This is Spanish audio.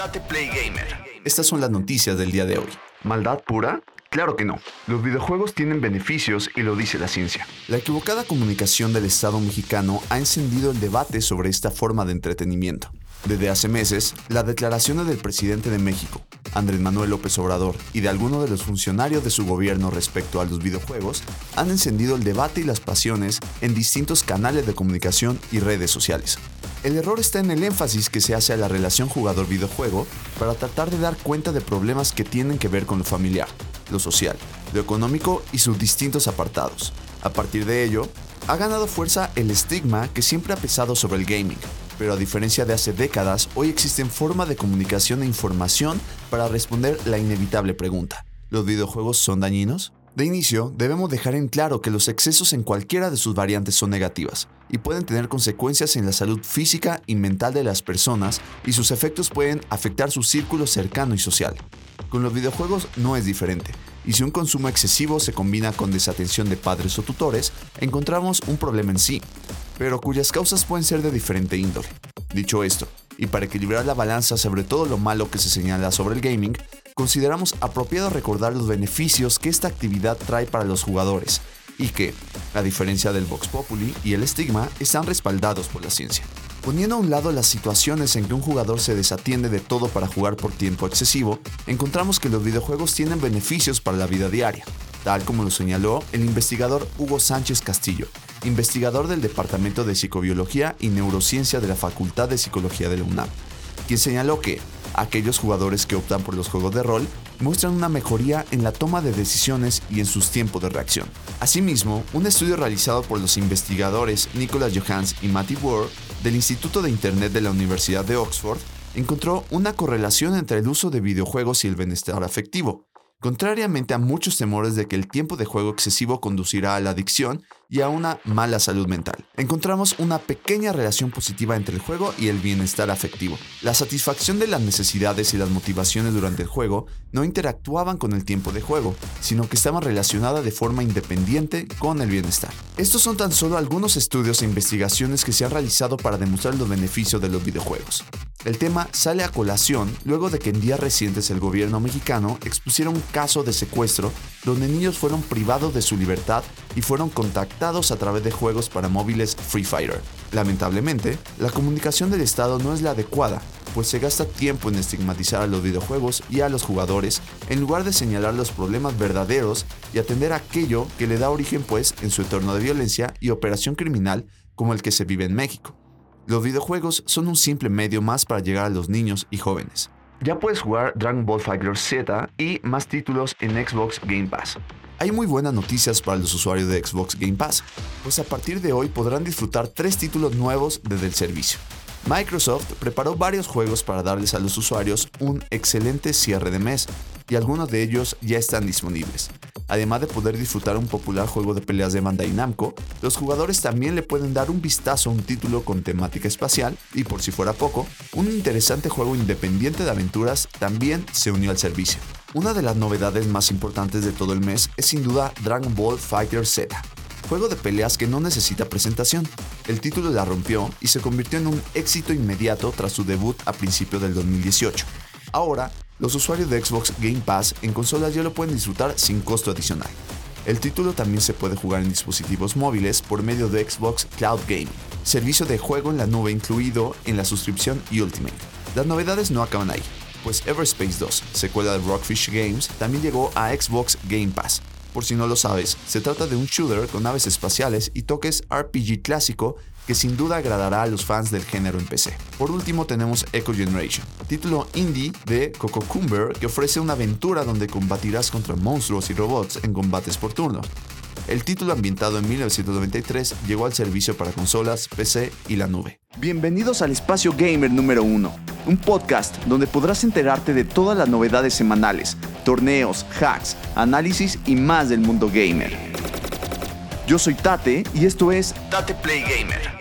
Date Play Gamer. Estas son las noticias del día de hoy. ¿Maldad pura? Claro que no. Los videojuegos tienen beneficios y lo dice la ciencia. La equivocada comunicación del Estado mexicano ha encendido el debate sobre esta forma de entretenimiento. Desde hace meses, las declaraciones del presidente de México, Andrés Manuel López Obrador, y de algunos de los funcionarios de su gobierno respecto a los videojuegos han encendido el debate y las pasiones en distintos canales de comunicación y redes sociales. El error está en el énfasis que se hace a la relación jugador-videojuego para tratar de dar cuenta de problemas que tienen que ver con lo familiar, lo social, lo económico y sus distintos apartados. A partir de ello, ha ganado fuerza el estigma que siempre ha pesado sobre el gaming, pero a diferencia de hace décadas, hoy existen formas de comunicación e información para responder la inevitable pregunta. ¿Los videojuegos son dañinos? De inicio, debemos dejar en claro que los excesos en cualquiera de sus variantes son negativas y pueden tener consecuencias en la salud física y mental de las personas y sus efectos pueden afectar su círculo cercano y social. Con los videojuegos no es diferente, y si un consumo excesivo se combina con desatención de padres o tutores, encontramos un problema en sí, pero cuyas causas pueden ser de diferente índole. Dicho esto, y para equilibrar la balanza sobre todo lo malo que se señala sobre el gaming, consideramos apropiado recordar los beneficios que esta actividad trae para los jugadores y que, a diferencia del Vox Populi y el estigma, están respaldados por la ciencia. Poniendo a un lado las situaciones en que un jugador se desatiende de todo para jugar por tiempo excesivo, encontramos que los videojuegos tienen beneficios para la vida diaria, tal como lo señaló el investigador Hugo Sánchez Castillo, investigador del Departamento de Psicobiología y Neurociencia de la Facultad de Psicología de la UNAM, quien señaló que aquellos jugadores que optan por los juegos de rol muestran una mejoría en la toma de decisiones y en sus tiempos de reacción. Asimismo, un estudio realizado por los investigadores Nicholas Johans y Matty Ward del Instituto de Internet de la Universidad de Oxford encontró una correlación entre el uso de videojuegos y el bienestar afectivo, contrariamente a muchos temores de que el tiempo de juego excesivo conducirá a la adicción y a una mala salud mental. Encontramos una pequeña relación positiva entre el juego y el bienestar afectivo. La satisfacción de las necesidades y las motivaciones durante el juego no interactuaban con el tiempo de juego, sino que estaban relacionadas de forma independiente con el bienestar. Estos son tan solo algunos estudios e investigaciones que se han realizado para demostrar los beneficios de los videojuegos. El tema sale a colación luego de que en días recientes el gobierno mexicano expusiera un caso de secuestro donde niños fueron privados de su libertad y fueron contactados a través de juegos para móviles Free Fire. Lamentablemente, la comunicación del Estado no es la adecuada, pues se gasta tiempo en estigmatizar a los videojuegos y a los jugadores en lugar de señalar los problemas verdaderos y atender aquello que le da origen pues en su entorno de violencia y operación criminal como el que se vive en México. Los videojuegos son un simple medio más para llegar a los niños y jóvenes. Ya puedes jugar Dragon Ball Fighter Z y más títulos en Xbox Game Pass. Hay muy buenas noticias para los usuarios de Xbox Game Pass, pues a partir de hoy podrán disfrutar tres títulos nuevos desde el servicio. Microsoft preparó varios juegos para darles a los usuarios un excelente cierre de mes, y algunos de ellos ya están disponibles. Además de poder disfrutar un popular juego de peleas de Bandai Namco, los jugadores también le pueden dar un vistazo a un título con temática espacial y por si fuera poco, un interesante juego independiente de aventuras también se unió al servicio. Una de las novedades más importantes de todo el mes es sin duda Dragon Ball Fighter Z, juego de peleas que no necesita presentación. El título la rompió y se convirtió en un éxito inmediato tras su debut a principios del 2018. Ahora, los usuarios de Xbox Game Pass en consolas ya lo pueden disfrutar sin costo adicional. El título también se puede jugar en dispositivos móviles por medio de Xbox Cloud Gaming, servicio de juego en la nube incluido en la suscripción Ultimate. Las novedades no acaban ahí, pues Everspace 2, secuela de Rockfish Games, también llegó a Xbox Game Pass. Por si no lo sabes, se trata de un shooter con naves espaciales y toques RPG clásico que sin duda agradará a los fans del género en PC. Por último tenemos Echo Generation, título indie de Coco Cumber que ofrece una aventura donde combatirás contra monstruos y robots en combates por turno. El título ambientado en 1993 llegó al servicio para consolas, PC y la nube. Bienvenidos al Espacio Gamer número 1, un podcast donde podrás enterarte de todas las novedades semanales, torneos, hacks, análisis y más del mundo gamer. Yo soy Tate y esto es Date Play Gamer.